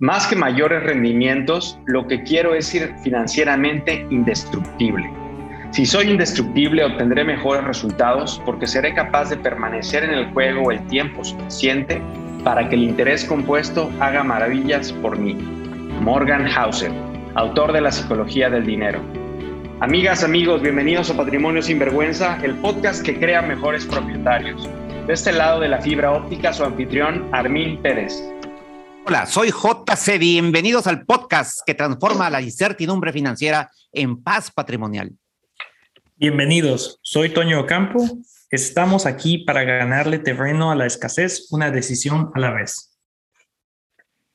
más que mayores rendimientos, lo que quiero es ir financieramente indestructible. Si soy indestructible, obtendré mejores resultados porque seré capaz de permanecer en el juego el tiempo suficiente para que el interés compuesto haga maravillas por mí. Morgan Hauser, autor de La Psicología del Dinero. Amigas, amigos, bienvenidos a Patrimonio Sin Vergüenza, el podcast que crea mejores propietarios. De este lado de la fibra óptica, su anfitrión, Armín Pérez. Hola, soy JC. Bienvenidos al podcast que transforma la incertidumbre financiera en paz patrimonial. Bienvenidos, soy Toño Ocampo. Estamos aquí para ganarle terreno a la escasez, una decisión a la vez.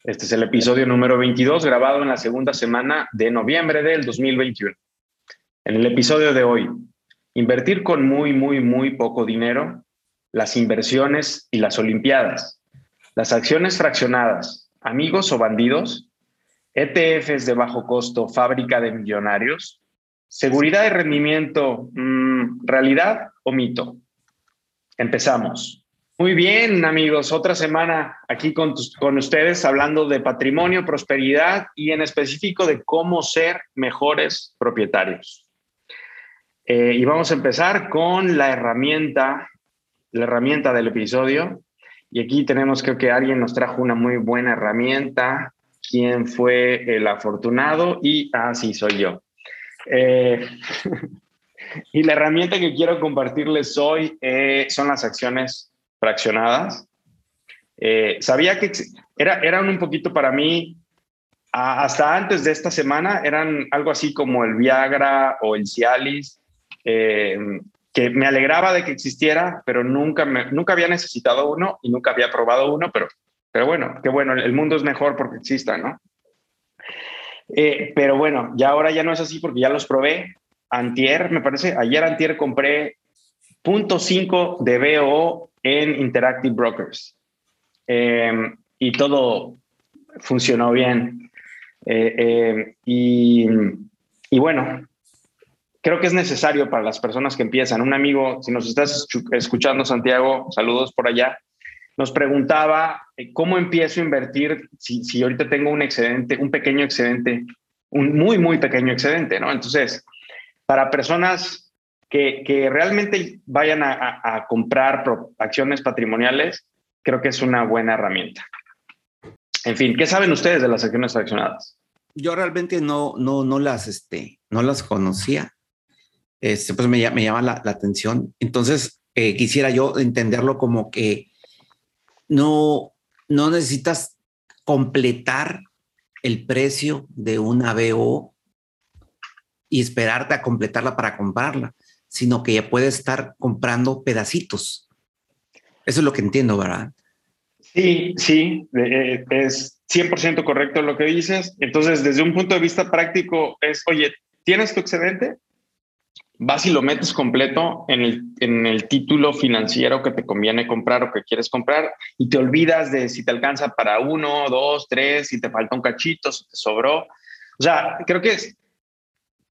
Este es el episodio número 22, grabado en la segunda semana de noviembre del 2021. En el episodio de hoy, invertir con muy, muy, muy poco dinero, las inversiones y las Olimpiadas, las acciones fraccionadas, amigos o bandidos, ETFs de bajo costo, fábrica de millonarios, seguridad y rendimiento, mm, realidad o mito. Empezamos. Muy bien, amigos, otra semana aquí con, con ustedes hablando de patrimonio, prosperidad y en específico de cómo ser mejores propietarios. Eh, y vamos a empezar con la herramienta, la herramienta del episodio, y aquí tenemos creo que alguien nos trajo una muy buena herramienta. ¿Quién fue el afortunado? Y, ah, sí, soy yo. Eh, y la herramienta que quiero compartirles hoy eh, son las acciones fraccionadas. Eh, sabía que era, eran un poquito para mí, hasta antes de esta semana, eran algo así como el Viagra o el Cialis, que me alegraba de que existiera, pero nunca, nunca había necesitado uno y nunca había probado uno, pero, pero bueno, qué bueno, el mundo es mejor porque exista, ¿no? Eh, pero bueno, ya ahora ya no es así porque ya los probé. Antier, me parece, ayer antier compré .5 de BO en Interactive Brokers. Em, y todo funcionó bien. Eh, em, y, y bueno, creo que es necesario para las personas que empiezan. Un amigo, si nos estás escuchando, Santiago, saludos por allá, nos preguntaba eh, cómo empiezo a invertir si, ahorita tengo un excedente, un pequeño excedente, un muy, muy pequeño excedente, ¿no? Entonces, para personas que, realmente vayan a, a, comprar acciones patrimoniales, creo que es una buena herramienta. En fin, ¿qué saben ustedes de las acciones fraccionadas? Yo realmente no, no, no las, este, no las conocía este, pues me, llama la, atención. Entonces, eh, quisiera yo entenderlo como que no, no necesitas completar el precio de una BO y esperarte a completarla para comprarla, sino que ya puedes estar comprando pedacitos. Eso es lo que entiendo, ¿verdad? Sí, sí, eh, es 100% correcto lo que dices. Entonces, desde un punto de vista práctico, es, oye, ¿tienes tu excedente? Vas y lo metes completo en el, en el título financiero que te conviene comprar o que quieres comprar y te olvidas de si te alcanza para uno, dos, tres, si te falta un cachito, si te sobró. O sea, creo que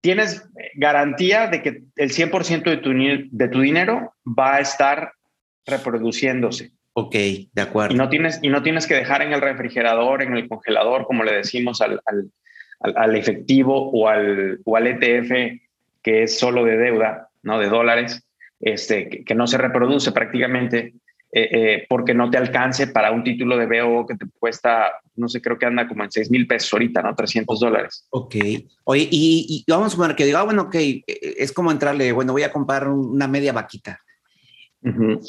tienes garantía de que el 100% de tu, de tu dinero va a estar reproduciéndose. Ok, de acuerdo. Y no tienes, y no tienes que dejar en el refrigerador, en el congelador, como le decimos al, al, al efectivo o al, o al ETF que es solo de deuda, ¿no? De dólares, este, que, no se reproduce prácticamente eh, eh, porque no te alcance para un título de BO que te cuesta, no sé, creo que anda como en 6 mil pesos ahorita, ¿no? 300 dólares. Ok. Oye, y, vamos a poner que diga, ah, bueno, ok, es como entrarle, bueno, voy a comprar una media vaquita.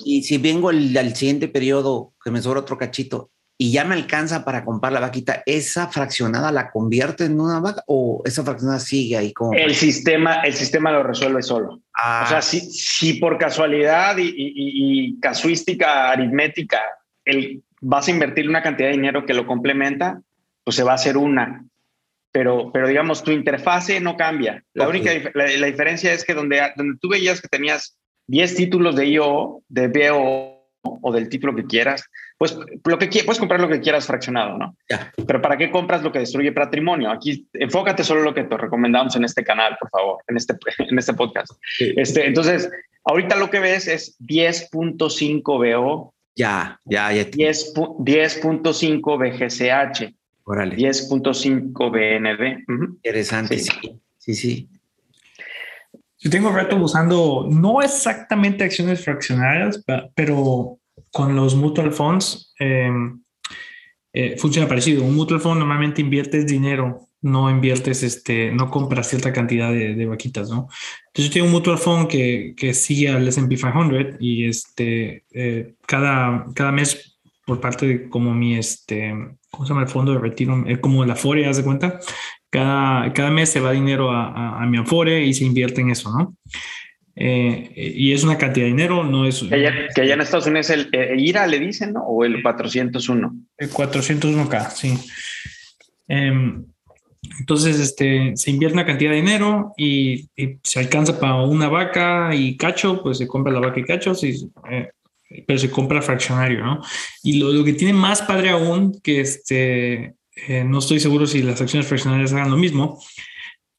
Y si vengo al siguiente periodo que me sobra otro cachito, y ya me alcanza para comprar la vaquita, ¿esa fraccionada la convierte en una vaca o esa fraccionada sigue ahí como? El sistema, el sistema lo resuelve solo. O sea, ah. si, si por casualidad y, casuística aritmética el, vas a invertir una cantidad de dinero que lo complementa, pues se va a hacer una. Pero, pero digamos, tu interfase no cambia. La única la, diferencia es que donde, donde tú veías que tenías 10 títulos de IO, de BO o del título que quieras, pues lo que puedes comprar lo que quieras fraccionado, ¿no? Pero ¿para qué compras lo que destruye patrimonio? Aquí enfócate solo en lo que te recomendamos en este canal, por favor, en este, en este podcast. Este, entonces, ahorita lo que ves es 10.5 BO. Ya, ya, ya. 10.5 BGCH. 10.5 BND. Interesante, sí, sí, sí. Yo tengo rato usando, no exactamente acciones fraccionarias, pero con los mutual funds em, eh, funciona parecido. Un mutual fund normalmente inviertes dinero, no inviertes, este, no compras cierta cantidad de, vaquitas, ¿no? Entonces yo tengo un mutual fund que, que sigue al S&P 500 y este, eh, cada, cada mes por parte de como mi, este, ¿cómo se llama el fondo de retiro? Es como la FORE, ¿haz de cuenta? Cada, cada mes se va dinero a, a, mi Afore y se invierte en eso, ¿no? Eh, y es una cantidad de dinero, no es... Que allá, en Estados Unidos el, IRA le dicen, ¿no? O el 401. El 401K, sí. Em, entonces, este, se invierte una cantidad de dinero y, se alcanza para una vaca y cacho, pues se compra la vaca y cacho, eh, pero se compra fraccionario, ¿no? Y lo, lo, que tiene más padre aún, que este, eh, no estoy seguro si las acciones fraccionarias hagan lo mismo,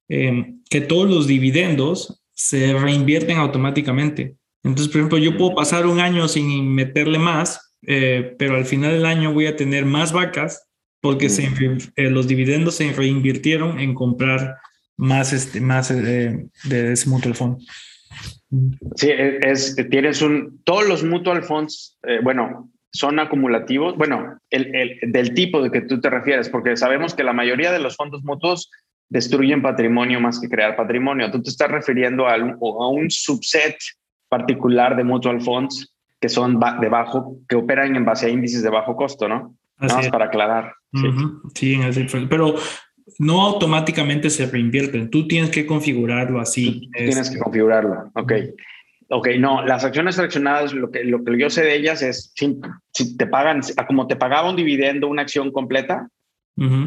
eh, que todos los dividendos se reinvierten automáticamente. Entonces, por ejemplo, yo puedo pasar un año sin meterle más, eh, pero al final del año voy a tener más vacas porque se, los dividendos se reinvirtieron en comprar más, este, más de ese mutual fund. Sí, es, tienes un, todos los mutual funds, bueno, son acumulativos, bueno, el, del tipo de que tú te refieres, porque sabemos que la mayoría de los fondos mutuos destruyen patrimonio más que crear patrimonio. Tú te estás refiriendo a, a un subset particular de mutual funds que son de bajo, que operan en base a índices de bajo costo, ¿no? Nada más para aclarar. Sí, pero no automáticamente se reinvierten. Tú tienes que configurarlo así. tienes que este, configurarlo, ok. Ok, no, las acciones fraccionadas, lo que, lo que yo sé de ellas es, si, si te pagan, como te pagaba un dividendo, una acción completa,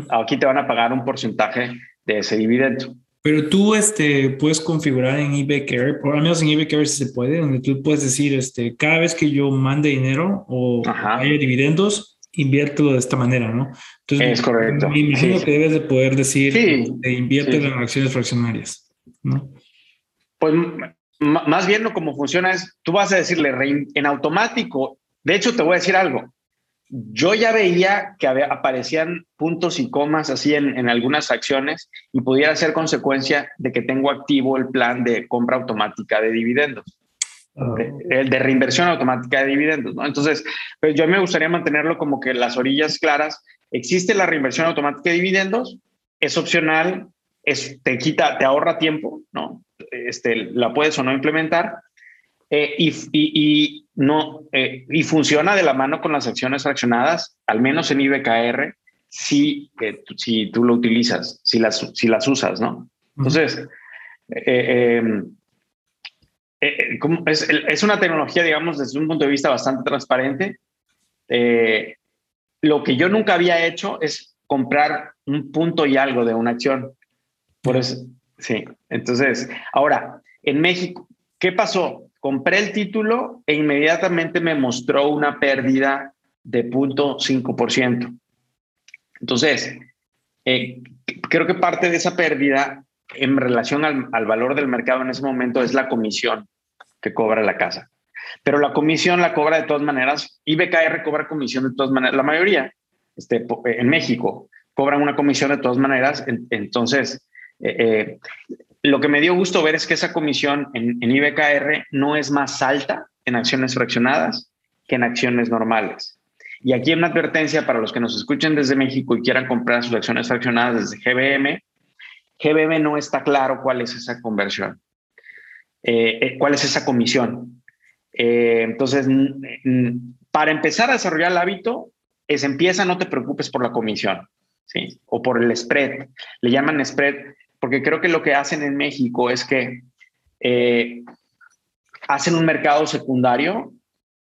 aquí te van a pagar un porcentaje de ese dividendo. Pero tú este, puedes configurar en eBay Care, por lo menos en eBay Care se puede, donde tú puedes decir, este, cada vez que yo mande dinero o haya dividendos, inviértelo de esta manera, ¿no? Entonces, es correcto. Me imagino que debes de poder decir, sí, invierte en acciones fraccionarias, ¿no? Pues más bien lo como funciona es, tú vas a decirle en automático, de hecho te voy a decir algo, yo ya veía que aparecían puntos y comas así en, algunas acciones y pudiera ser consecuencia de que tengo activo el plan de compra automática de dividendos. Ah. El de reinversión automática de dividendos, ¿no? Entonces, pues yo me gustaría mantenerlo como que las orillas claras. Existe la reinversión automática de dividendos, es opcional, es, te quita, te ahorra tiempo, ¿no? Este, la puedes o no implementar. Eh, y, y, no, eh, y funciona de la mano con las acciones fraccionadas, al menos en IBKR, si, eh, si tú lo utilizas, si las, si las usas, ¿no? Entonces, em, es, es, una tecnología, digamos, desde un punto de vista bastante transparente. lo que yo nunca había hecho es comprar un punto y algo de una acción. Por eso, sí. Entonces, ahora, en México, ¿qué pasó? Compré el título e inmediatamente me mostró una pérdida de 0.5%. Entonces, eh, creo que parte de esa pérdida en relación al, al, valor del mercado en ese momento es la comisión que cobra la casa. Pero la comisión la cobra de todas maneras. IBKR cobra comisión de todas maneras. La mayoría este, en México cobran una comisión de todas maneras. Entonces, eh, eh, lo que me dio gusto ver es que esa comisión en, IBKR no es más alta en acciones fraccionadas que en acciones normales. Y aquí una advertencia para los que nos escuchen desde México y quieran comprar sus acciones fraccionadas desde GBM. GBM no está claro cuál es esa conversión, eh, cuál es esa comisión. entonces, para empezar a desarrollar el hábito, es empieza, no te preocupes por la comisión, ¿sí? O por el spread. Le llaman spread porque creo que lo que hacen en México es que eh, hacen un mercado secundario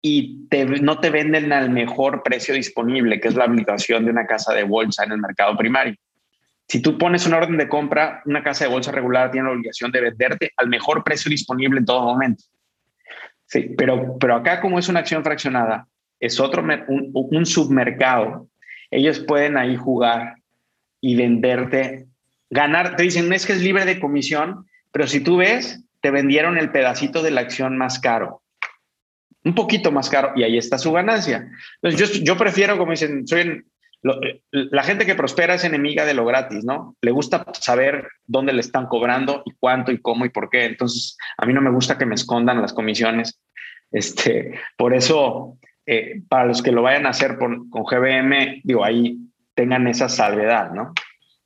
y no te venden al mejor precio disponible, que es la obligación de una casa de bolsa en el mercado primario. Si tú pones una orden de compra, una casa de bolsa regular tiene la obligación de venderte al mejor precio disponible en todo momento. Sí, pero, pero acá como es una acción fraccionada, es otro un submercado. Ellos pueden ahí jugar y venderte ganar, te dicen, es que es libre de comisión, pero si tú ves, te vendieron el pedacito de la acción más caro, un poquito más caro, y ahí está su ganancia. Entonces, yo, prefiero, como dicen, soy la gente que prospera es enemiga de lo gratis, ¿no? Le gusta saber dónde le están cobrando y cuánto y cómo y por qué. Entonces, a mí no me gusta que me escondan las comisiones. Este, por eso, eh, para los que lo vayan a hacer con GBM, digo, ahí tengan esa salvedad, ¿no?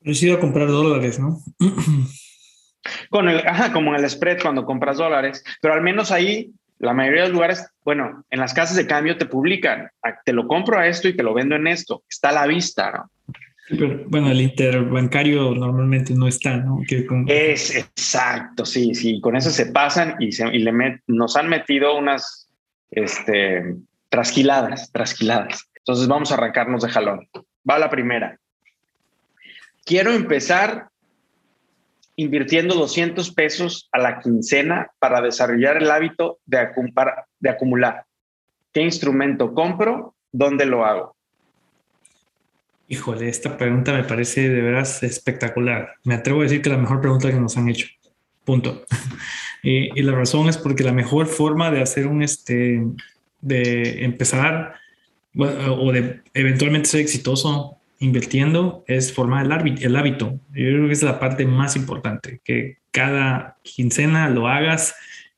He a comprar dólares, ¿no? Con el, ajá, como en el spread cuando compras dólares, pero al menos ahí la mayoría de los lugares, bueno, en las casas de cambio te publican, te lo compro a esto y te lo vendo en esto, está a la vista, ¿no? Pero, bueno, el interbancario normalmente no está, ¿no? Es exacto, sí, sí, con eso se pasan y, se, y le nos han metido unas este, trasquiladas, trasquiladas. Entonces vamos a arrancarnos de jalón. Va la primera. Quiero empezar invirtiendo 200 pesos a la quincena para desarrollar el hábito de, de acumular. ¿Qué instrumento compro? ¿Dónde lo hago? Híjole, esta pregunta me parece de veras espectacular. Me atrevo a decir que la mejor pregunta que nos han hecho. Punto. y, y, la razón es porque la mejor forma de hacer un, este, de empezar o de eventualmente ser exitoso invirtiendo es formar el, hábito. Yo creo que es la parte más importante, que cada quincena lo hagas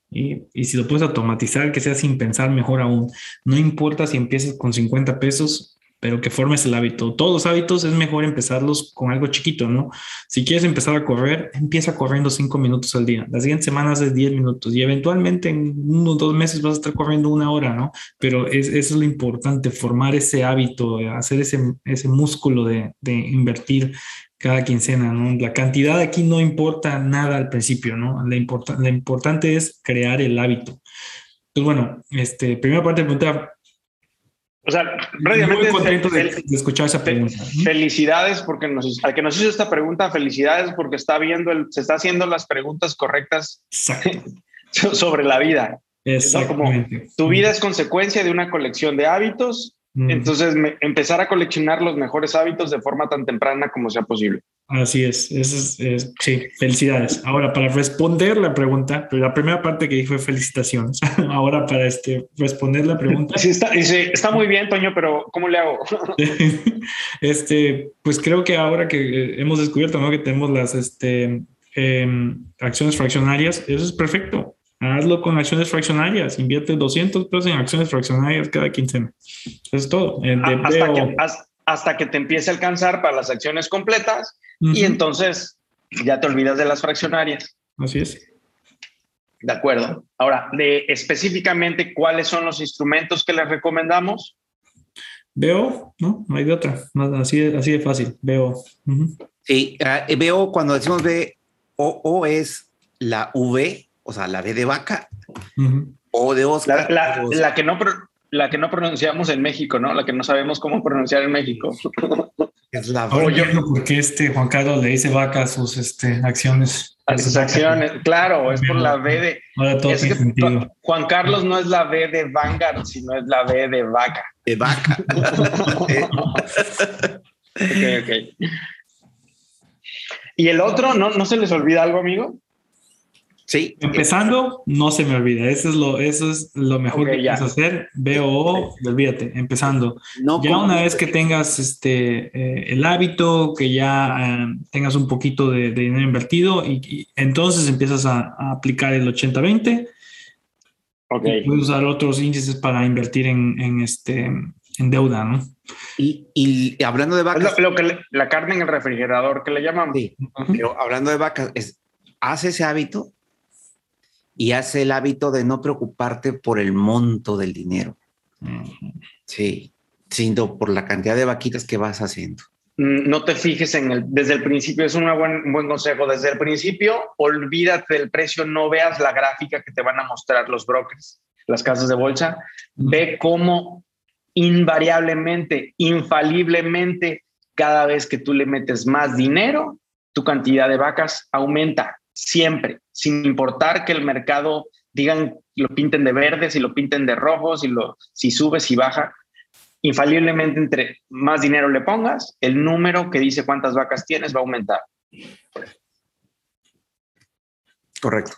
y, si lo puedes automatizar, que sea sin pensar mejor aún. No importa si empiezas con 50 pesos pero que formes el hábito. Todos los hábitos es mejor empezarlos con algo chiquito, ¿no? Si quieres empezar a correr, empieza corriendo cinco minutos al día. Las siguientes semanas es 10 minutos y eventualmente en unos dos meses vas a estar corriendo una hora, ¿no? Pero es, eso es lo importante, formar ese hábito, hacer ese, ese músculo de, de invertir cada quincena, ¿no? La cantidad aquí no importa nada al principio, ¿no? La, importa, la importante es crear el hábito. Pues bueno, este, primera parte de pregunta, o sea. Muy contento de, escuchar esa pregunta. Felicidades porque nos, al que nos hizo esta pregunta, felicidades porque está viendo, el, se está haciendo las preguntas correctas sobre la vida. Exactamente. tu vida es consecuencia de una colección de hábitos entonces, empezar a coleccionar los mejores hábitos de forma tan temprana como sea posible. Así es, eso es, sí, felicidades. Ahora, para responder la pregunta, la primera parte que dije fue felicitaciones. Ahora, para este, responder la pregunta. Sí, está, está muy bien, Toño, pero ¿cómo le hago? este, pues creo que ahora que eh, hemos descubierto ¿no? que tenemos las este, em, acciones fraccionarias, eso es perfecto. Hazlo con acciones fraccionarias. Invierte 200 pesos en acciones fraccionarias cada quincena. Eso es todo. hasta, que, hasta, que, te empiece a alcanzar para las acciones completas y entonces ya te olvidas de las fraccionarias. Así es. De acuerdo. Ahora, de específicamente, ¿cuáles son los instrumentos que les recomendamos? Veo, ¿no? No hay de otra. Así de, así de fácil. Veo. Sí, uh, veo cuando decimos B, o, o es la V o sea, la B de vaca o de Oscar. La, que no, la que no pronunciamos en México, ¿no? La que no sabemos cómo pronunciar en México. Es la Oye, porque este Juan Carlos le dice vaca a sus este, acciones. A sus acciones, claro, es por la B de. Ahora todo tiene sentido. Juan Carlos no es la B de Vanguard, sino es la B de vaca. De vaca. ok, ok. ¿Y el otro, no, no se les olvida algo, amigo? Sí. Empezando, no se me olvida. Eso es lo, eso es lo mejor que puedes hacer. Veo, olvídate, empezando. ya una vez que tengas este, eh, el hábito, que ya eh, tengas un poquito de, dinero invertido, y, entonces empiezas a, aplicar el 80-20. Okay. puedes usar otros índices para invertir en, en este, en deuda, ¿no? Y, y hablando de vacas. Lo, que la carne en el refrigerador que le llaman. Sí, pero hablando de vacas, es, haz ese hábito y hace el hábito de no preocuparte por el monto del dinero. Sí, sino por la cantidad de vaquitas que vas haciendo. Mm, no te fijes en el, desde el principio, es un buen, buen consejo. Desde el principio, olvídate del precio, no veas la gráfica que te van a mostrar los brokers, las casas de bolsa. Ve cómo invariablemente, infaliblemente, cada vez que tú le metes más dinero, tu cantidad de vacas aumenta siempre, sin importar que el mercado digan, lo pinten de verde, si lo pinten de rojo, si, lo, si sube, si baja. Infaliblemente, entre más dinero le pongas, el número que dice cuántas vacas tienes va a aumentar. Correcto.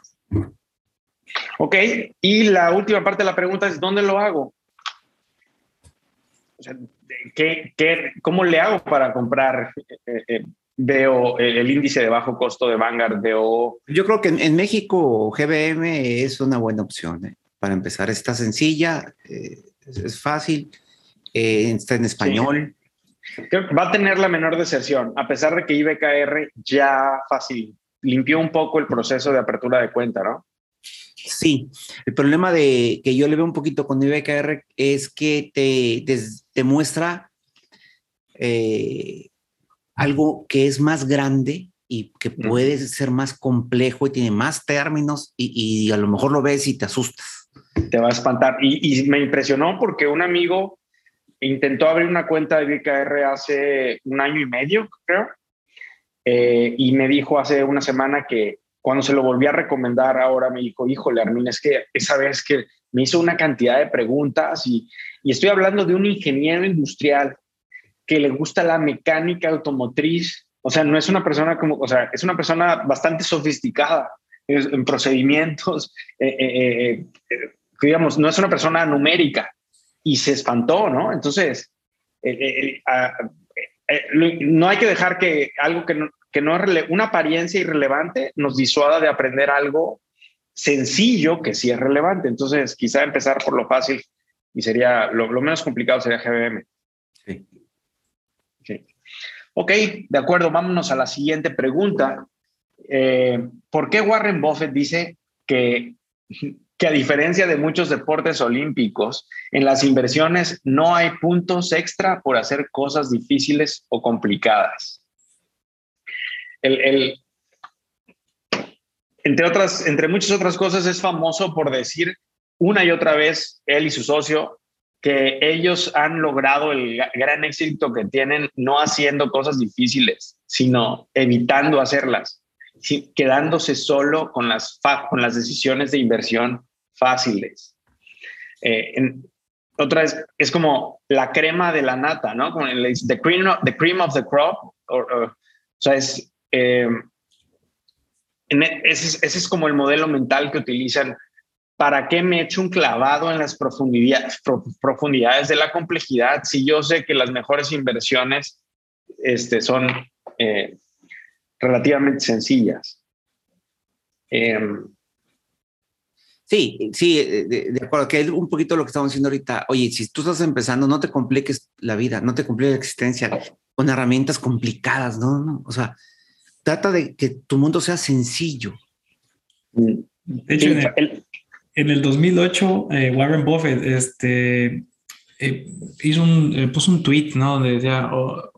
Ok, y la última parte de la pregunta es, ¿dónde lo hago? ¿qué, qué, cómo le hago para comprar? Veo el índice de bajo costo de Vanguard, veo... Yo creo que en, México GBM es una buena opción. ¿eh? Para empezar, está sencilla, eh, es, fácil, eh, está en español. Creo que va a tener la menor deserción, a pesar de que IBKR ya fácil, limpió un poco el proceso de apertura de cuenta, ¿no? Sí, el problema de que yo le veo un poquito con IBKR es que te, te, muestra algo que es más grande y que puede ser más complejo y tiene más términos y, a lo mejor lo ves y te asustas. Te va a espantar. Y, me impresionó porque un amigo intentó abrir una cuenta de BKR hace un año y medio, creo, eh, y me dijo hace una semana que cuando se lo volví a recomendar ahora me dijo, híjole, Armin, es que esa vez que me hizo una cantidad de preguntas y, y estoy hablando de un ingeniero industrial que le gusta la mecánica automotriz. O sea, no es una persona como, o sea, es una persona bastante sofisticada en procedimientos, eh, eh, eh, digamos, no es una persona numérica y se espantó, ¿no? Entonces, no hay que dejar que algo que no, que no es una apariencia irrelevante nos disuada de aprender algo sencillo que sí es relevante. Entonces, quizá empezar por lo fácil y sería lo, lo menos complicado sería GBM. Sí. Ok, de acuerdo, vámonos a la siguiente pregunta. Eh, ¿Por qué Warren Buffett dice que, que a diferencia de muchos deportes olímpicos, en las inversiones no hay puntos extra por hacer cosas difíciles o complicadas? El, entre, otras, entre muchas otras cosas, es famoso por decir una y otra vez, él y su socio, que ellos han logrado el gran éxito que tienen no haciendo cosas difíciles, sino evitando hacerlas, quedándose solo con las, con las decisiones de inversión fáciles. Eh, otra vez, es como la crema de la nata, ¿no? Como el, the, cream of, the cream of the crop. o sea, es, eh, e, ese, ese es como el modelo mental que utilizan ¿para qué me echo un clavado en las profundidades, profundidades de la complejidad si yo sé que las mejores inversiones este, son eh, relativamente sencillas? Em, sí, sí, eh, de, acuerdo, que es un poquito lo que estamos diciendo ahorita. Oye, si tú estás empezando, no te compliques la vida, no te compliques la existencia con herramientas complicadas, ¿no? no o sea, trata de que tu mundo sea sencillo. De hecho, el, en el 2008, eh, Warren Buffett este, eh, hizo un, eh, puso un tweet, ¿no? Donde decía, o,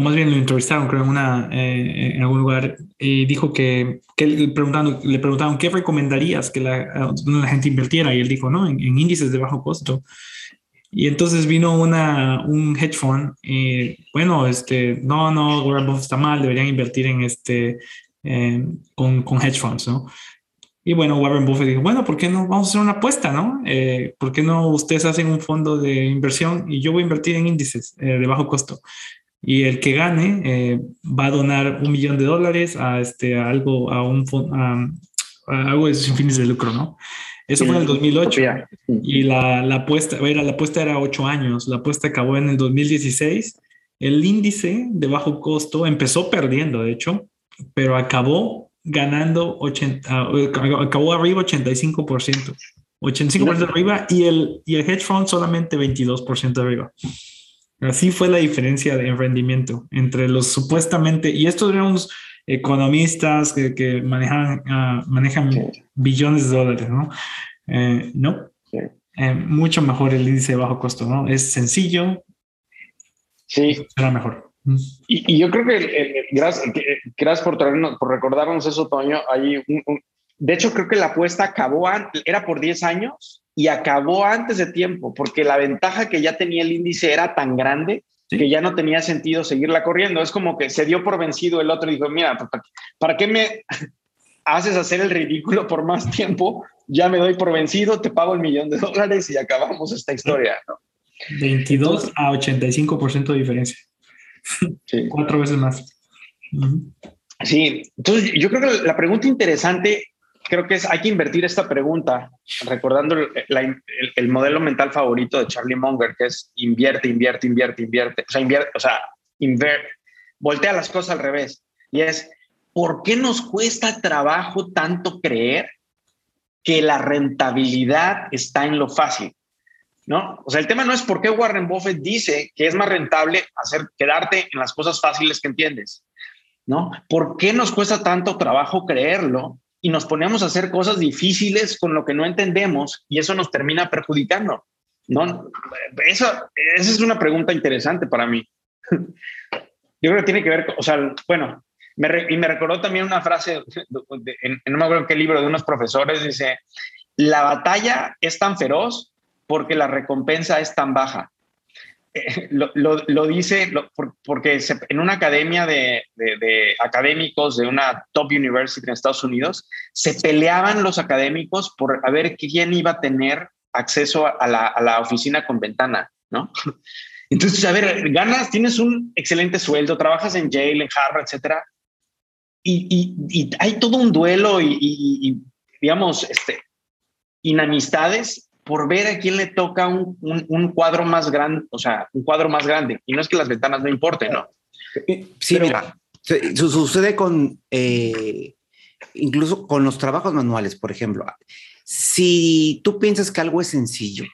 más bien lo entrevistaron, creo, en, una, en algún lugar, y dijo que, que le, preguntaron, le preguntaron, ¿qué recomendarías que la, la gente invirtiera? Y él dijo, no, en, índices de bajo costo. Y entonces vino una, un hedge fund y bueno, este, no, no, Warren Buffett está mal, deberían invertir en este, con, con hedge funds, ¿no? Y bueno, Warren Buffett dijo, bueno, ¿por qué no vamos a hacer una apuesta, no? Eh, ¿Por qué no ustedes hacen un fondo de inversión y yo voy a invertir en índices eh, de bajo costo? Y el que gane eh, va a donar un millón de dólares a, este, algo, a un a, algo de sin fines de lucro, ¿no? Eso fue en el 2008 y la, la apuesta, era, la apuesta era ocho años, la apuesta acabó en el 2016. El índice de bajo costo empezó perdiendo, de hecho, pero acabó ganando 80, ah, acabó arriba 85%. 85% arriba y el, y el hedge fund solamente 22% arriba. Así fue la diferencia de rendimiento entre los supuestamente, y estos eran unos economistas que, que manejan, ah, manejan billones de dólares, ¿no? Eh, no, eh, mucho mejor el índice de bajo costo, ¿no? Es sencillo. Sí. Será mejor. Y, yo creo que, gracias, gracias por, traernos, por recordarnos eso, Toño. Hay de hecho, creo que la apuesta acabó, era por 10 años y acabó antes de tiempo, porque la ventaja que ya tenía el índice era tan grande que ya no tenía sentido seguirla corriendo. Es como que se dio por vencido el otro y dijo, mira, ¿para qué me haces hacer el ridículo por más tiempo? Ya me doy por vencido, te pago el millón de dólares y acabamos esta historia. 22 a 85% de diferencia. Cuatro veces más. Sí, entonces yo creo que la pregunta interesante creo que es, hay que invertir esta pregunta, recordando el, modelo mental favorito de Charlie Munger, que es invierte, invierte, invierte, invierte. O sea, invierte, o sea, voltea las cosas al revés. Y es, ¿por qué nos cuesta trabajo tanto creer que la rentabilidad está en lo fácil? ¿No? O sea, el tema no es por qué Warren Buffett dice que es más rentable hacer quedarte en las cosas fáciles que entiendes. ¿No? ¿Por qué nos cuesta tanto trabajo creerlo y nos ponemos a hacer cosas difíciles con lo que no entendemos y eso nos termina perjudicando? ¿No? Esa, esa es una pregunta interesante para mí. Yo creo que tiene que ver, o sea, bueno, y me recordó también una frase, en, no me acuerdo qué libro, de unos profesores, dice, la batalla es tan feroz porque la recompensa es tan baja. Eh, lo, dice porque en una academia de, académicos de una top university en Estados Unidos, se peleaban los académicos por a ver quién iba a tener acceso a la, a la oficina con ventana, ¿no? Entonces, a ver, ganas, tienes un excelente sueldo, trabajas en Yale, en Harvard, etcétera, y, hay todo un duelo y, digamos, este, inamistades por ver a quién le toca un, cuadro más grande, o sea, un cuadro más grande. Y no es que las ventanas no importen, ¿no? Sí, mira, sucede con, eh, incluso con los trabajos manuales, por ejemplo. Si tú piensas que algo es sencillo,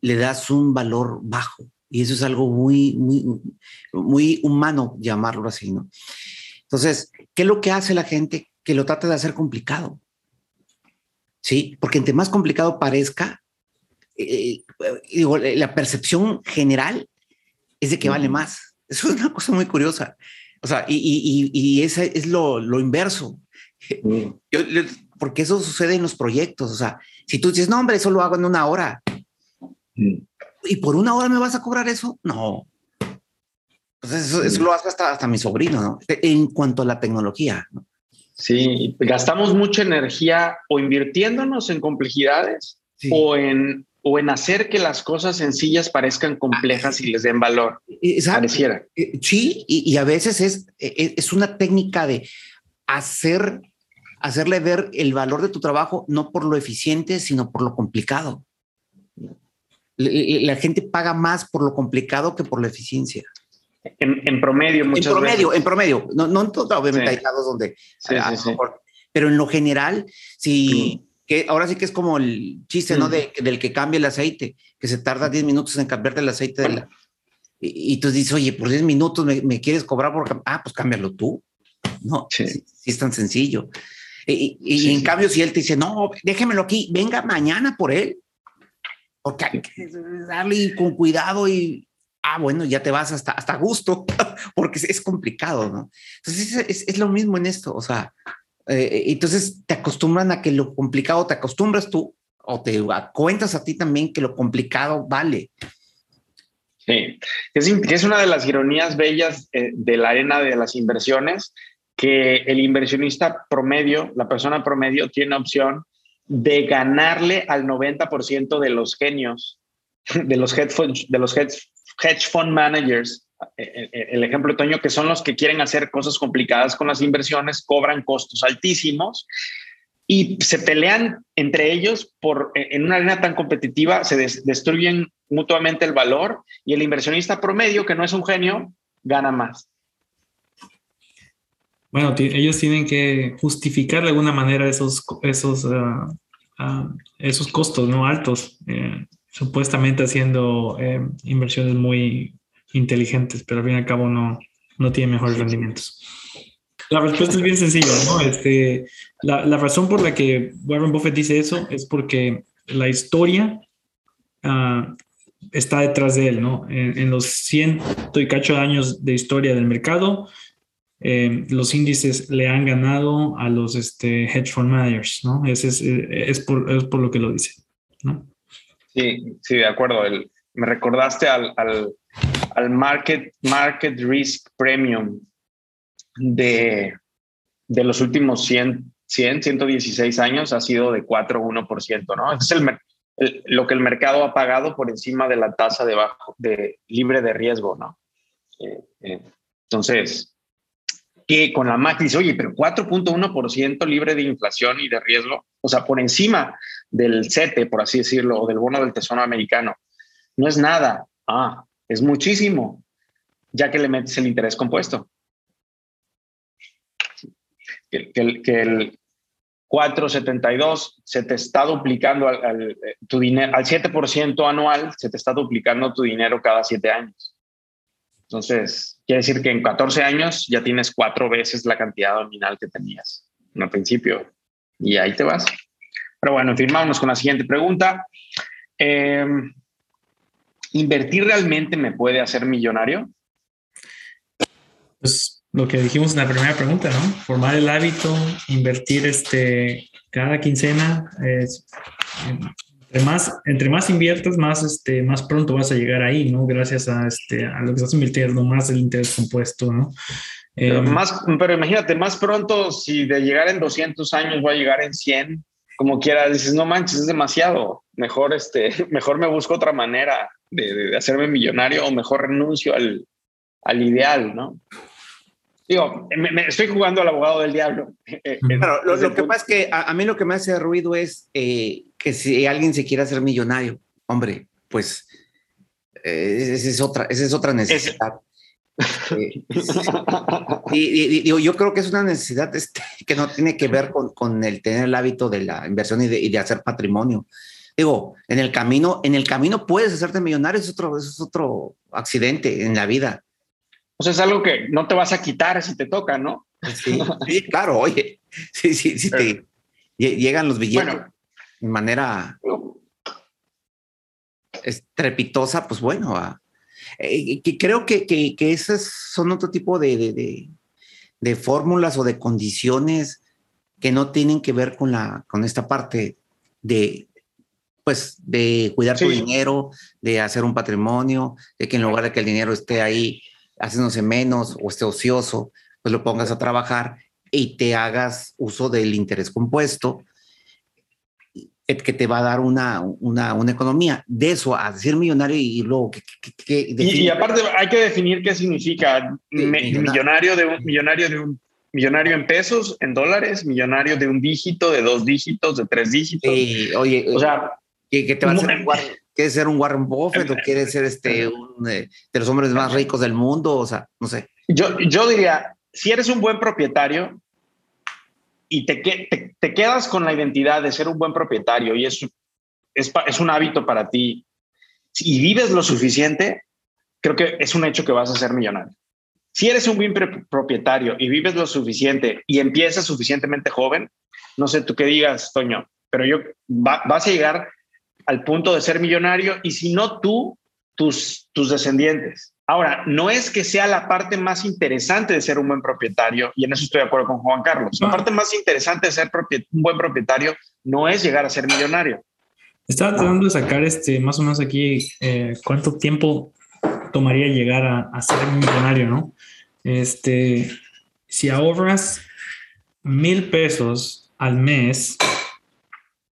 le das un valor bajo. Y eso es algo muy, muy, muy humano llamarlo así, ¿no? Entonces, ¿qué es lo que hace la gente que lo trata de hacer complicado? Sí, porque entre más complicado parezca, eh, eh, la percepción general es de que vale más. Eso es una cosa muy curiosa. O sea, y, y, y ese es lo, lo inverso. porque eso sucede en los proyectos. O sea, si tú dices, no, hombre, eso lo hago en una hora. ¿Y por una hora me vas a cobrar eso? No. Pues eso, lo hace hasta, hasta mi sobrino, ¿no? En cuanto a la tecnología. ¿no? Sí, gastamos mucha energía o invirtiéndonos en complejidades o, en, o en hacer que las cosas sencillas parezcan complejas y les den valor. Pareciera. Eh, sí, y, y, a veces es, e, es una técnica de hacer, hacerle ver el valor de tu trabajo no por lo eficiente, sino por lo complicado la gente paga más por lo complicado que por la eficiencia. En, promedio, muchas En promedio, en promedio. No, no en todo, obviamente hay casos donde... Sí, ah, sí, pero en lo general, sí, que ahora sí que es como el chiste, ¿no? De, del que cambia el aceite, que se tarda 10 minutos en cambiarte el aceite de la... Y, tú dices, oye, por 10 minutos me, quieres cobrar por... Ah, pues cámbialo tú. No, sí, es tan sencillo. Y, y en cambio, si él te dice, no, déjemelo aquí, venga mañana por él porque hay que darle con cuidado y, ah, bueno, ya te vas hasta, hasta gusto, porque es, complicado, ¿no? Entonces es, es, lo mismo en esto, o sea, eh, entonces te acostumbran a que lo complicado te acostumbras tú o te cuentas a ti también que lo complicado vale. Sí, es, es una de las ironías bellas eh, de la arena de las inversiones, que el inversionista promedio, la persona promedio, tiene opción de ganarle al 90% de los genios, de los hedge fund, de los hedge, fund managers, eh, eh, eh, el ejemplo Toño, que son los que quieren hacer cosas complicadas con las inversiones, cobran costos altísimos y se pelean entre ellos por en una arena tan competitiva, se destruyen mutuamente el valor y el inversionista promedio, que no es un genio, gana más. Bueno, ellos tienen que justificar de alguna manera esos, esos, ah, ah, esos costos no altos, supuestamente haciendo eh, inversiones muy inteligentes, pero al fin y al cabo no, no tienen mejores rendimientos. La respuesta es bien sencilla, ¿no? Este, la, la, razón por la que Warren Buffett dice eso es porque la historia ah, está detrás de él, ¿no? En, en, los ciento y cacho años de historia del mercado, eh, los índices le han ganado a los este, hedge fund managers, ¿no? Ese es, eh, es, por, es por lo que lo dice, ¿no? Sí, sí, de acuerdo. El, me recordaste al, al, al, market, market Risk Premium de, de los últimos 100, 100, 116 años ha sido de 4 1%, ¿no? Es el, lo que el mercado ha pagado por encima de la tasa de, bajo, de libre de riesgo, ¿no? Eh, entonces, qué con la magia? Dice, oye, pero 4.1% libre de inflación y de riesgo, o sea, por encima del CETE, por así decirlo, o del bono del tesoro americano, no es nada. Ah, es muchísimo, ya que le metes el interés compuesto. Que, que el 472 se te está duplicando al, eh, tu dinero, al 7% anual, se te está duplicando tu dinero cada siete años. Entonces, quiere decir que en 14 años ya tienes cuatro veces la cantidad nominal que tenías en el principio. Y ahí te vas. Pero bueno, firmamos con la siguiente pregunta. Em, ¿Invertir realmente me puede hacer millonario? Pues lo que dijimos en la primera pregunta, ¿no? Formar el hábito, invertir este, cada quincena. entre, más, entre más inviertas, más, este, más pronto vas a llegar ahí, ¿no? Gracias a, este, a lo que estás invirtiendo, más el interés compuesto, ¿no? Pero, em, más, pero imagínate, más pronto, si de llegar en 200 años voy a llegar en 100, como quiera, dices, no manches, es demasiado. Mejor, este, mejor me busco otra manera de, de hacerme millonario o mejor renuncio al, al ideal, ¿no? Digo, me, estoy jugando al abogado del diablo. Eh, eh, lo, que pasa es que a, mí lo que me hace ruido es eh, que si alguien se quiere hacer millonario, hombre, pues esa, es otra, esa es otra necesidad. y, yo creo que es una necesidad este, que no tiene que ver con, con, el tener el hábito de la inversión y de, y de, hacer patrimonio. Digo, en el camino, en el camino puedes hacerte millonario, es otro, es otro accidente en la vida. O sea, es algo que no te vas a quitar si te toca, ¿no? Sí, claro, oye, sí, sí, sí, te, llegan los billetes de manera estrepitosa, pues bueno, eh, creo que, que, que, esas son otro tipo de, de, de, fórmulas o de condiciones que no tienen que ver con, la, con esta parte de, pues, de cuidar tu dinero, de hacer un patrimonio, de que en lugar de que el dinero esté ahí haciéndose menos o esté ocioso, pues lo pongas a trabajar y te hagas uso del interés compuesto que te va a dar una, una, una economía. De eso a decir millonario y luego que... y, aparte hay que definir qué significa millonario. de un millonario de un millonario en pesos, en dólares, millonario de un dígito, de dos dígitos, de tres dígitos. oye, o sea, que, te va a hacer ¿Quieres ser un Warren Buffett o quieres ser este, un, eh, de los hombres más ricos del mundo? O sea, no sé. Yo, yo diría, si eres un buen propietario y te, te, quedas con la identidad de ser un buen propietario y es, es, es un hábito para ti y vives lo suficiente, creo que es un hecho que vas a ser millonario. Si eres un buen propietario y vives lo suficiente y empiezas suficientemente joven, no sé tú qué digas, Toño, pero yo vas a llegar al punto de ser millonario y si no tú, tus, tus descendientes. Ahora, no es que sea la parte más interesante de ser un buen propietario, y en eso estoy de acuerdo con Juan Carlos. La parte más interesante de ser un buen propietario no es llegar a ser millonario. Estaba tratando de sacar este, más o menos aquí eh, cuánto tiempo tomaría llegar a, a, ser millonario, ¿no? Este, si ahorras mil pesos al mes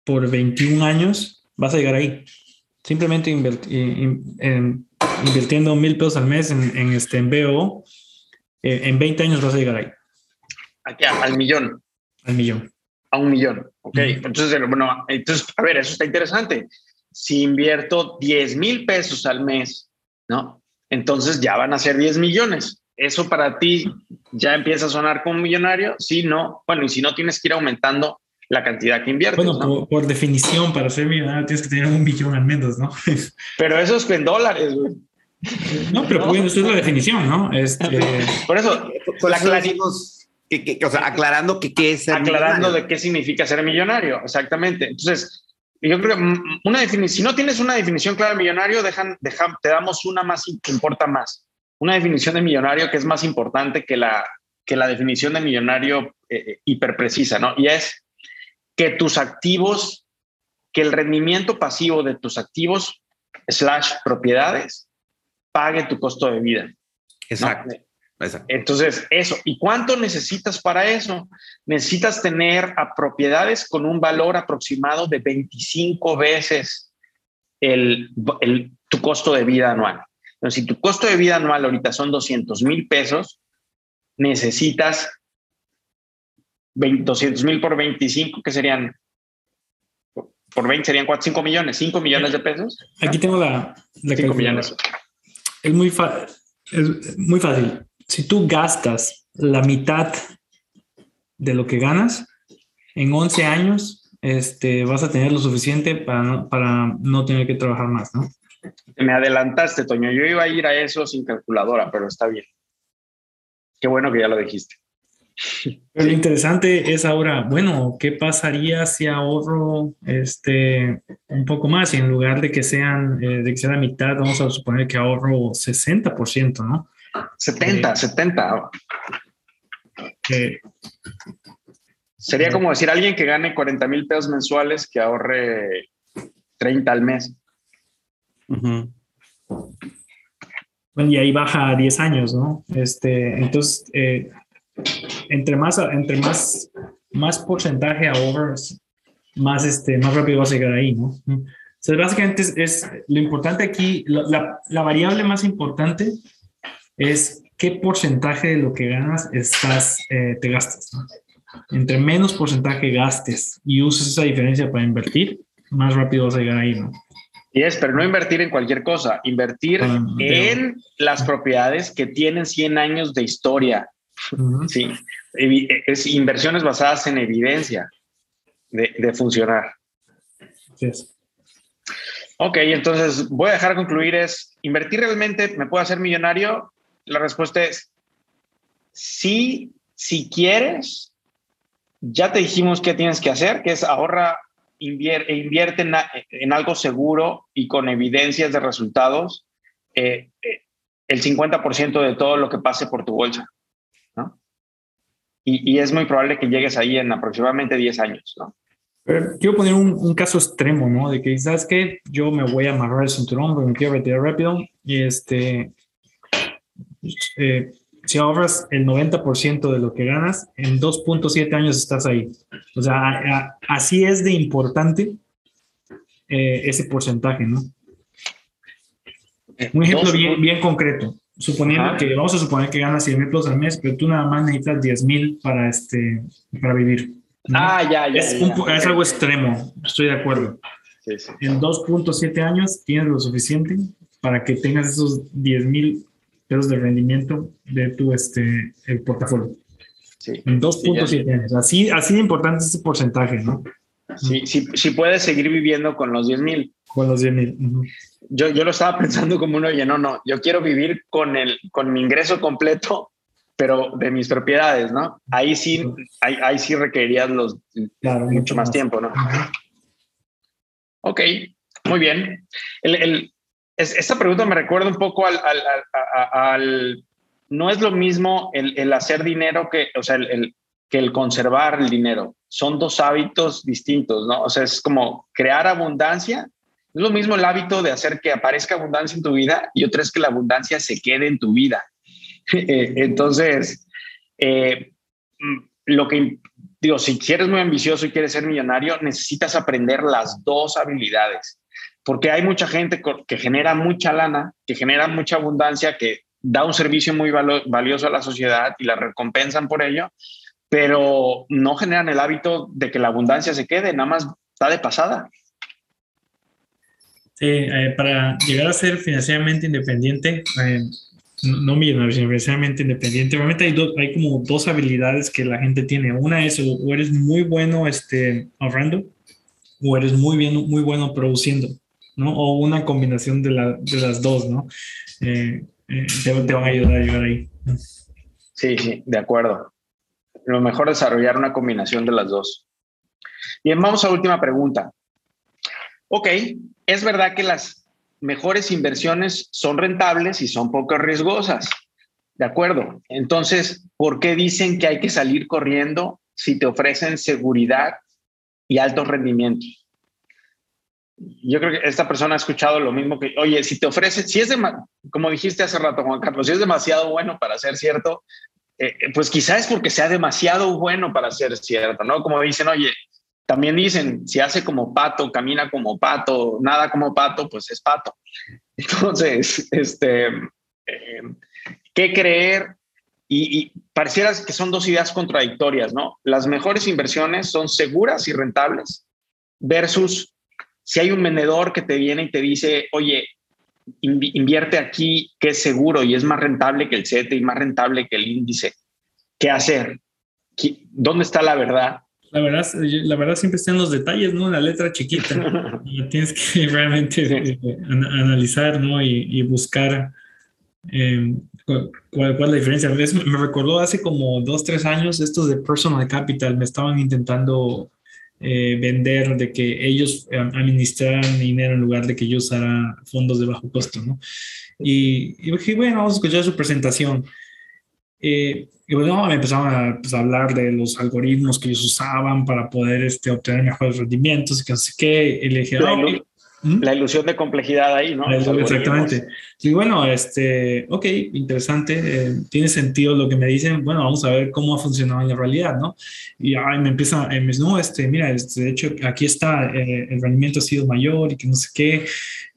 por 21 años, vas a llegar ahí. Simplemente invirtiendo mil pesos al mes en, este, en BO, eh, en 20 años vas a llegar ahí. Aquí, al millón. Al millón. A un millón. Ok. Entonces, bueno, entonces, a ver, eso está interesante. Si invierto 10 mil pesos al mes, ¿no? Entonces ya van a ser 10 millones. ¿Eso para ti ya empieza a sonar como un millonario? Sí, no. Bueno, y si no, tienes que ir aumentando la cantidad que inviertes. Bueno, por, definición, para ser millonario tienes que tener un billón al menos, ¿no? pero eso es en dólares, güey. No, pero no. eso es la definición, ¿no? Este... Por eso, por la que, que, o sea, aclarando que qué es ser Aclarando de qué significa ser millonario, exactamente. Entonces, yo creo que una definición, si no tienes una definición clara de millonario, dejan, dejan, te damos una más que importa más. Una definición de millonario que es más importante que la, que la definición de millonario eh, eh hiperprecisa, ¿no? Y es que tus activos, que el rendimiento pasivo de tus activos slash propiedades pague tu costo de vida. Exacto. Entonces, eso. ¿Y cuánto necesitas para eso? Necesitas tener a propiedades con un valor aproximado de 25 veces el, tu costo de vida anual. Entonces, si tu costo de vida anual ahorita son 200 mil pesos, necesitas 200 mil por 25, que serían, por 20 serían 4, 5 millones, 5 millones de pesos. Aquí tengo la, la 5 millones. Es muy, es muy fácil. Si tú gastas la mitad de lo que ganas, en 11 años este, vas a tener lo suficiente para no, para no tener que trabajar más, ¿no? Me adelantaste, Toño. Yo iba a ir a eso sin calculadora, pero está bien. Qué bueno que ya lo dijiste. Pero lo interesante es ahora, bueno, ¿qué pasaría si ahorro este, un poco más? Y en lugar de que sean eh, de que sea la mitad, vamos a suponer que ahorro 60%, ¿no? 70, 70. Eh, Sería como decir alguien que gane 40 mil pesos mensuales que ahorre 30 al mes. Bueno, y ahí baja a 10 años, ¿no? Este, entonces, eh, entre más, entre más, más porcentaje ahorras, más, este, más rápido vas a llegar ahí, ¿no? Entonces, básicamente es, lo importante aquí, la, la, variable más importante es qué porcentaje de lo que ganas estás, eh, te gastas, ¿no? entre menos porcentaje gastes y uses esa diferencia para invertir, más rápido vas a llegar ahí, ¿no? Y es, pero no invertir en cualquier cosa, invertir ah, en las propiedades que tienen 100 años de historia. Sí, es inversiones basadas en evidencia de, funcionar. Ok, entonces voy a dejar concluir es, ¿invertir realmente me puede hacer millonario? La respuesta es sí, si quieres, ya te dijimos qué tienes que hacer, que es ahorra, invierte, invierte en, algo seguro y con evidencias de resultados eh, eh, el 50% de todo lo que pase por tu bolsa. Y, es muy probable que llegues ahí en aproximadamente 10 años. ¿no? quiero poner un, caso extremo, ¿no? De que, ¿sabes qué? Yo me voy a amarrar el cinturón porque me quiero retirar rápido y este... Eh, si ahorras el 90% de lo que ganas, en 2.7 años estás ahí. O sea, así es de importante eh, ese porcentaje, ¿no? Un ejemplo bien, bien concreto. Suponiendo que, vamos a suponer que ganas 100 mil pesos al mes, pero tú nada más necesitas 10 mil para, este, para vivir. Ah, ya, ya es, es, algo extremo, estoy de acuerdo. Sí, sí. En 2.7 años tienes lo suficiente para que tengas esos 10 mil pesos de rendimiento de tu este, el portafolio. Sí. En 2.7 años. Así, así de importante es ese porcentaje, ¿no? Sí, sí puedes seguir viviendo con los 10 mil. Con los 10 mil. yo, yo lo estaba pensando como uno, oye, no, no, yo quiero vivir con, el, con mi ingreso completo, pero de mis propiedades, ¿no? Ahí sí, ahí, ahí sí requerirías los, mucho más, tiempo, ¿no? Ok, muy bien. El, el, esta pregunta me recuerda un poco al, no es lo mismo el, hacer dinero que, o sea, el, que el conservar el dinero. Son dos hábitos distintos, ¿no? O sea, es como crear abundancia. Es lo mismo el hábito de hacer que aparezca abundancia en tu vida y otra es que la abundancia se quede en tu vida. Eh, entonces, eh, lo que digo, si eres muy ambicioso y quieres ser millonario, necesitas aprender las dos habilidades porque hay mucha gente que genera mucha lana, que genera mucha abundancia, que da un servicio muy valioso a la sociedad y la recompensan por ello, pero no generan el hábito de que la abundancia se quede, nada más está de pasada. Sí, eh, para llegar a ser financieramente independiente, eh, no millonario, sino financieramente independiente, realmente hay, hay como dos habilidades que la gente tiene. Una es o eres muy bueno este, ahorrando o eres muy, bien, muy bueno produciendo. ¿no? O una combinación de, las dos, ¿no? Eh, eh, te, van a ayudar a llegar ahí. Sí, sí, de acuerdo. Lo mejor es desarrollar una combinación de las dos. Bien, vamos a última pregunta. Ok, es verdad que las mejores inversiones son rentables y son poco riesgosas. De acuerdo. Entonces, ¿por qué dicen que hay que salir corriendo si te ofrecen seguridad y altos rendimientos? yo creo que esta persona ha escuchado lo mismo que, oye, si te ofrece, si es de, como dijiste hace rato, Juan Carlos, si es demasiado bueno para ser cierto, eh, pues quizás es porque sea demasiado bueno para ser cierto, ¿no? Como dicen, oye, también dicen, si hace como pato, camina como pato, nada como pato, pues es pato. Entonces, este, eh, ¿qué creer? y, pareciera que son dos ideas contradictorias, ¿no? Las mejores inversiones son seguras y rentables versus si hay un vendedor que te viene y te dice, oye, invierte aquí que es seguro y es más rentable que el CETE y más rentable que el índice. ¿Qué hacer? ¿Dónde está la verdad? La verdad, la verdad siempre está en los detalles, ¿no? En la letra chiquita. tienes que realmente eh, analizar, ¿no? Y, buscar eh, ¿Cuál, es la diferencia? Me recordó hace como dos, tres años estos de Personal Capital, me estaban intentando eh, vender de que ellos eh, administraran dinero en lugar de que yo usara fondos de bajo costo, ¿no? Y, y dije, bueno, vamos a escuchar su presentación. Eh, y bueno, me empezaron pues, a, hablar de los algoritmos que ellos usaban para poder este, obtener mejores rendimientos y que no sé qué. Y le dije, ah, ¿Mm? La ilusión de complejidad ahí, ¿no? Exactamente. Y bueno, este, ok, interesante, eh, tiene sentido lo que me dicen, bueno, vamos a ver cómo ha funcionado en la realidad, ¿no? Y ay, me empieza, eh, me dice, no, este, mira, este, de hecho, aquí está, eh, el rendimiento ha sido mayor y que no sé qué.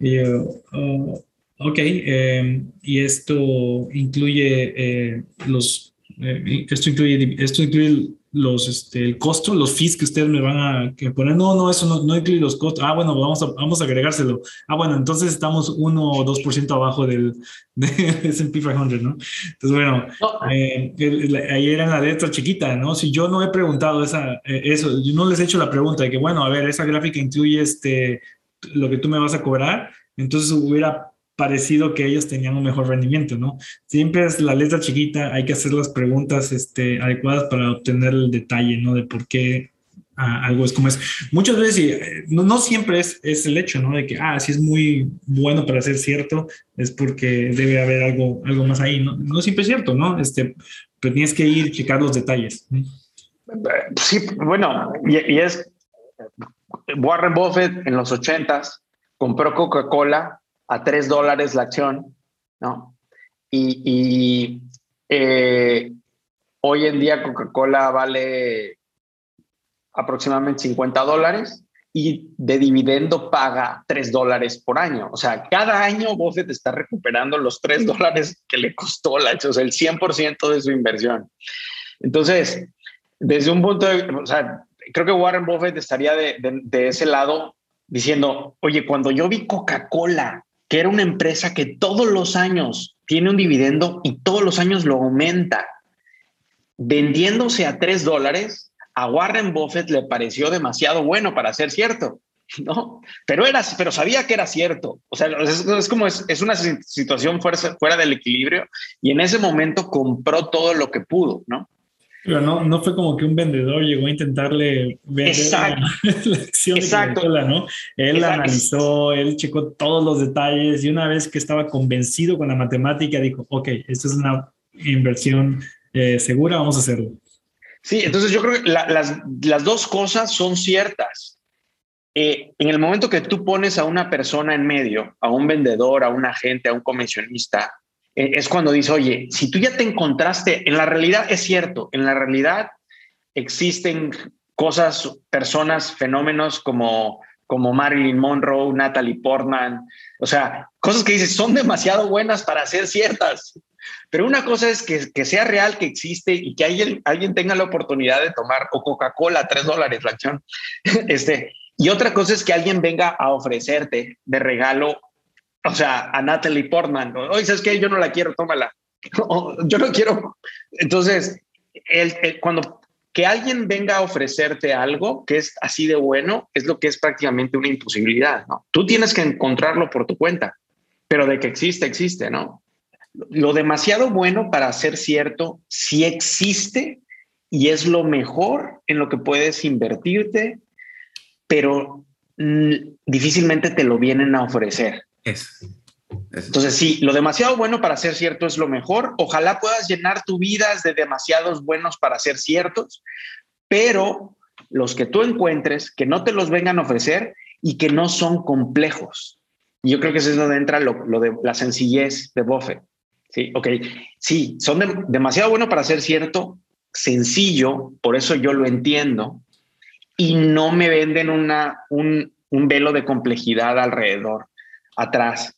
Y oh, ok, y esto incluye los, esto incluye, esto incluye los, este, el costo, los fees que ustedes me van a poner. No, no, eso no, no, incluye los costos. Ah, bueno, vamos a, vamos a agregárselo. Ah, bueno, entonces estamos 1 o 2% abajo del S&P 500, ¿no? Entonces, bueno, eh, ahí era la letra chiquita, ¿no? Si yo no he preguntado esa, eh, eso, yo no les he hecho la pregunta de que, bueno, a ver, esa gráfica incluye este, lo que tú me vas a cobrar, entonces hubiera parecido que ellos tenían un mejor rendimiento, ¿no? Siempre es la letra chiquita, hay que hacer las preguntas este, adecuadas para obtener el detalle, ¿no? De por qué ah, algo es como es. Muchas veces, eh, no, no, siempre es, es el hecho, ¿no? De que, ah, si es muy bueno para ser cierto, es porque debe haber algo, algo más ahí, ¿no? No siempre es cierto, ¿no? Este, pero tienes que ir, checar los detalles. Sí, bueno, y, y es Warren Buffett en los ochentas compró Coca-Cola a 3 dólares la acción, ¿no? Y, eh, hoy en día Coca-Cola vale aproximadamente 50 dólares y de dividendo paga 3 dólares por año. O sea, cada año Buffett está recuperando los 3 dólares que le costó la acción, o sea, el 100% de su inversión. Entonces, desde un punto de o sea, creo que Warren Buffett estaría de, de ese lado diciendo, oye, cuando yo vi Coca-Cola que era una empresa que todos los años tiene un dividendo y todos los años lo aumenta. Vendiéndose a tres dólares, a Warren Buffett le pareció demasiado bueno para ser cierto, ¿no? Pero, era, pero sabía que era cierto. O sea, es, como es, es, una situación fuera, fuera del equilibrio y en ese momento compró todo lo que pudo, ¿no? Pero no, no fue como que un vendedor llegó a intentarle vender Exacto. La, acción Exacto. de ¿no? Él analizó, él checó todos los detalles y una vez que estaba convencido con la matemática, dijo, ok, esto es una inversión eh, segura, vamos a hacerlo. Sí, entonces yo creo que las, las, dos cosas son ciertas. Eh, en el momento que tú pones a una persona en medio, a un vendedor, a un agente, a un comisionista, eh, es cuando dice, oye, si tú ya te encontraste, en la realidad es cierto, en la realidad existen cosas, personas, fenómenos como, como Marilyn Monroe, Natalie Portman, o sea, cosas que dices son demasiado buenas para ser ciertas. Pero una cosa es que, que sea real, que existe y que alguien, alguien tenga la oportunidad de tomar o Coca-Cola, tres dólares la acción. Este, y otra cosa es que alguien venga a ofrecerte de regalo o sea, a Natalie Portman, oye, ¿sabes qué? Yo no la quiero, tómala. yo no quiero. Entonces, el, cuando que alguien venga a ofrecerte algo que es así de bueno, es lo que es prácticamente una imposibilidad, ¿no? Tú tienes que encontrarlo por tu cuenta, pero de que existe, existe, ¿no? Lo demasiado bueno para ser cierto, sí existe y es lo mejor en lo que puedes invertirte, pero difícilmente te lo vienen a ofrecer. Es. Entonces, sí, lo demasiado bueno para ser cierto es lo mejor. Ojalá puedas llenar tu vida de demasiados buenos para ser ciertos, pero los que tú encuentres, que no te los vengan a ofrecer y que no son complejos. Yo creo que eso es donde entra lo, de la sencillez de Buffett. Sí, ok. Sí, son demasiado bueno para ser cierto, sencillo, por eso yo lo entiendo, y no me venden una, un, un velo de complejidad alrededor atrás.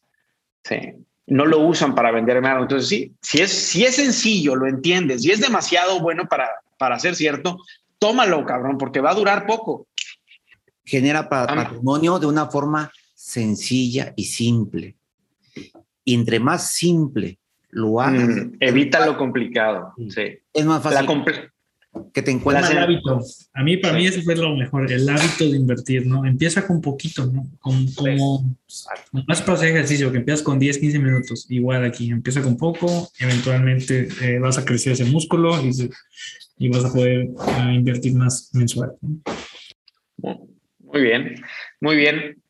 Sí. no lo usan para venderme algo. Entonces, sí, si es, si es sencillo, lo entiendes, y es demasiado bueno para, para ser cierto, tómalo, cabrón, porque va a durar poco. Genera patrimonio de una forma sencilla y simple. Y entre más simple lo hagas. Mm, evita lo complicado. Sí. Es más fácil que te encuentres. El hábito. A mí, para mí, eso fue lo mejor, el hábito de invertir, ¿no? Empieza con poquito, ¿no? Con, como, más para hacer ejercicio, que empiezas con 10, 15 minutos. Igual aquí, empieza con poco, eventualmente eh, vas a crecer ese músculo y, y vas a poder invertir más mensual. Muy bien, muy bien.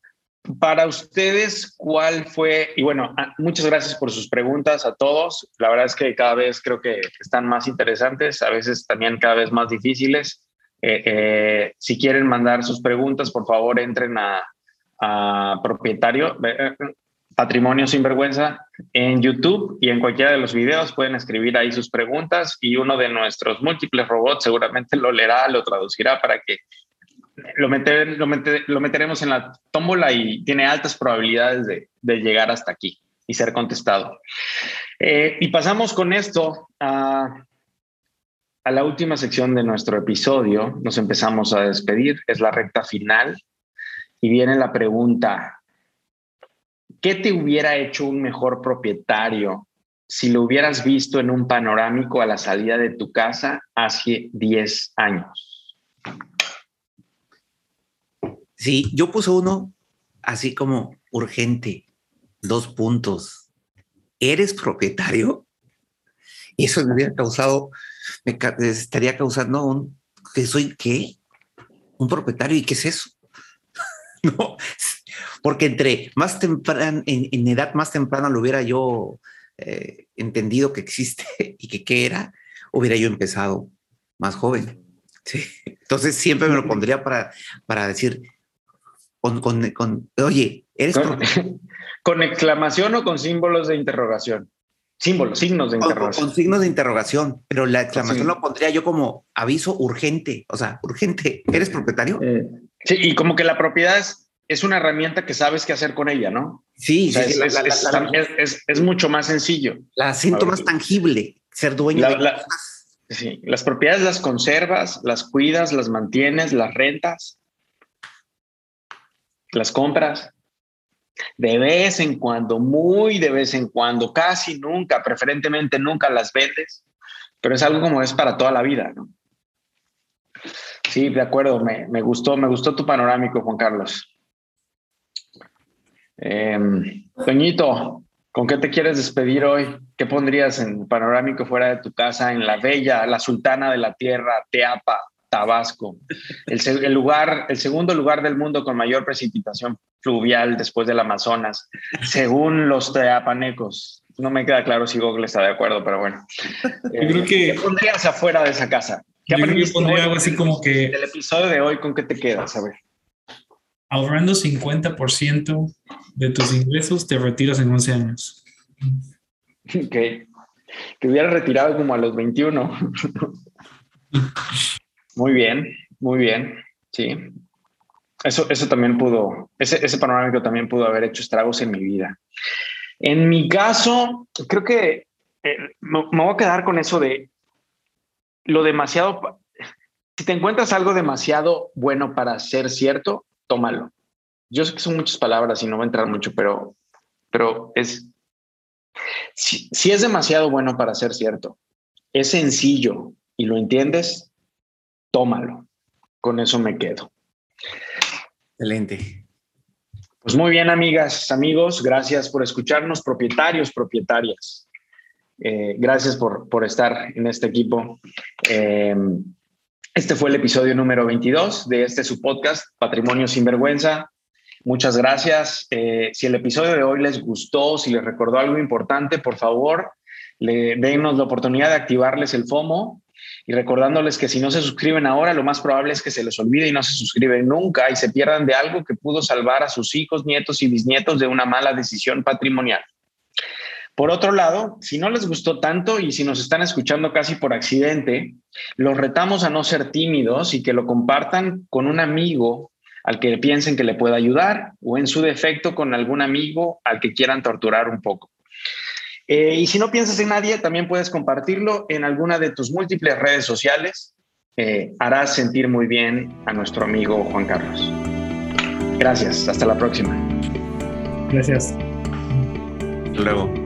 Para ustedes, ¿cuál fue? Y bueno, ah, muchas gracias por sus preguntas a todos. La verdad es que cada vez creo que están más interesantes, a veces también cada vez más difíciles. Eh, eh, si quieren mandar sus preguntas, por favor, entren a, propietario, eh, Patrimonio Sin Vergüenza en YouTube y en cualquiera de los videos pueden escribir ahí sus preguntas y uno de nuestros múltiples robots seguramente lo leerá, lo traducirá para que lo, meteremos en la tómbola y tiene altas probabilidades de, llegar hasta aquí y ser contestado. Eh, y pasamos con esto a, a la última sección de nuestro episodio. Nos empezamos a despedir, es la recta final y viene la pregunta, ¿qué te hubiera hecho un mejor propietario si lo hubieras visto en un panorámico a la salida de tu casa hace 10 años? Sí, yo puse uno así como urgente, dos puntos. ¿Eres propietario? Y eso me hubiera causado, me estaría causando un, ¿que soy qué? ¿Un propietario? ¿Y qué es eso? no, porque entre más temprano, en, edad más temprana lo hubiera yo eh, entendido que existe y que qué era, hubiera yo empezado más joven. Sí. Entonces siempre me lo pondría para, para decir, con, oye, eres con, exclamación o con símbolos de interrogación. Símbolos, signos de interrogación. Con, signos de interrogación, pero la exclamación lo pondría yo como aviso urgente, o sea, urgente. ¿Eres propietario? Eh, sí, y como que la propiedad es, es, una herramienta que sabes qué hacer con ella, ¿no? Sí, es, mucho más sencillo. La siento más tangible, ser dueño de Sí, las propiedades las conservas, las cuidas, las mantienes, las rentas las compras. De vez en cuando, muy de vez en cuando, casi nunca, preferentemente nunca las vendes, pero es algo como es para toda la vida, ¿no? Sí, de acuerdo, me, gustó, me gustó tu panorámico, Juan Carlos. Eh, ¿con qué te quieres despedir hoy? ¿Qué pondrías en panorámico fuera de tu casa, en la bella, la sultana de la tierra, Teapa, Tabasco, el, lugar, el segundo lugar del mundo con mayor precipitación fluvial después del Amazonas, según los teapanecos. No me queda claro si Google está de acuerdo, pero bueno. Yo creo que ¿Qué pondrías afuera de esa casa? ¿Qué yo creo pondría algo así como que... El episodio de hoy, ¿con qué te quedas? A ver. Ahorrando 50% de tus ingresos, te retiras en 11 años. Ok. Que hubiera retirado como a los 21. Muy bien, muy bien, sí. Eso, eso también pudo, ese, ese panorámico también pudo haber hecho estragos en mi vida. En mi caso, creo que eh, me, voy a quedar con eso de lo demasiado. Si te encuentras algo demasiado bueno para ser cierto, tómalo. Yo sé que son muchas palabras y no voy a entrar mucho, pero, pero es. Si es demasiado bueno para ser cierto, es sencillo y lo entiendes, tómalo. Con eso me quedo. Excelente. Pues muy bien, amigas, amigos, gracias por escucharnos, propietarios, propietarias. Eh, gracias por, por, estar en este equipo. Eh, este fue el episodio número 22 de este su podcast, Patrimonio sin Vergüenza. Muchas gracias. Eh, si el episodio de hoy les gustó, si les recordó algo importante, por favor, le, denos la oportunidad de activarles el FOMO y recordándoles que si no se suscriben ahora, lo más probable es que se les olvide y no se suscriben nunca y se pierdan de algo que pudo salvar a sus hijos, nietos y bisnietos de una mala decisión patrimonial. Por otro lado, si no les gustó tanto y si nos están escuchando casi por accidente, los retamos a no ser tímidos y que lo compartan con un amigo al que piensen que le pueda ayudar o en su defecto con algún amigo al que quieran torturar un poco. Eh, y si no piensas en nadie, también puedes compartirlo en alguna de tus múltiples redes sociales. Eh, harás sentir muy bien a nuestro amigo Juan Carlos. Gracias, hasta la próxima. Gracias. Luego.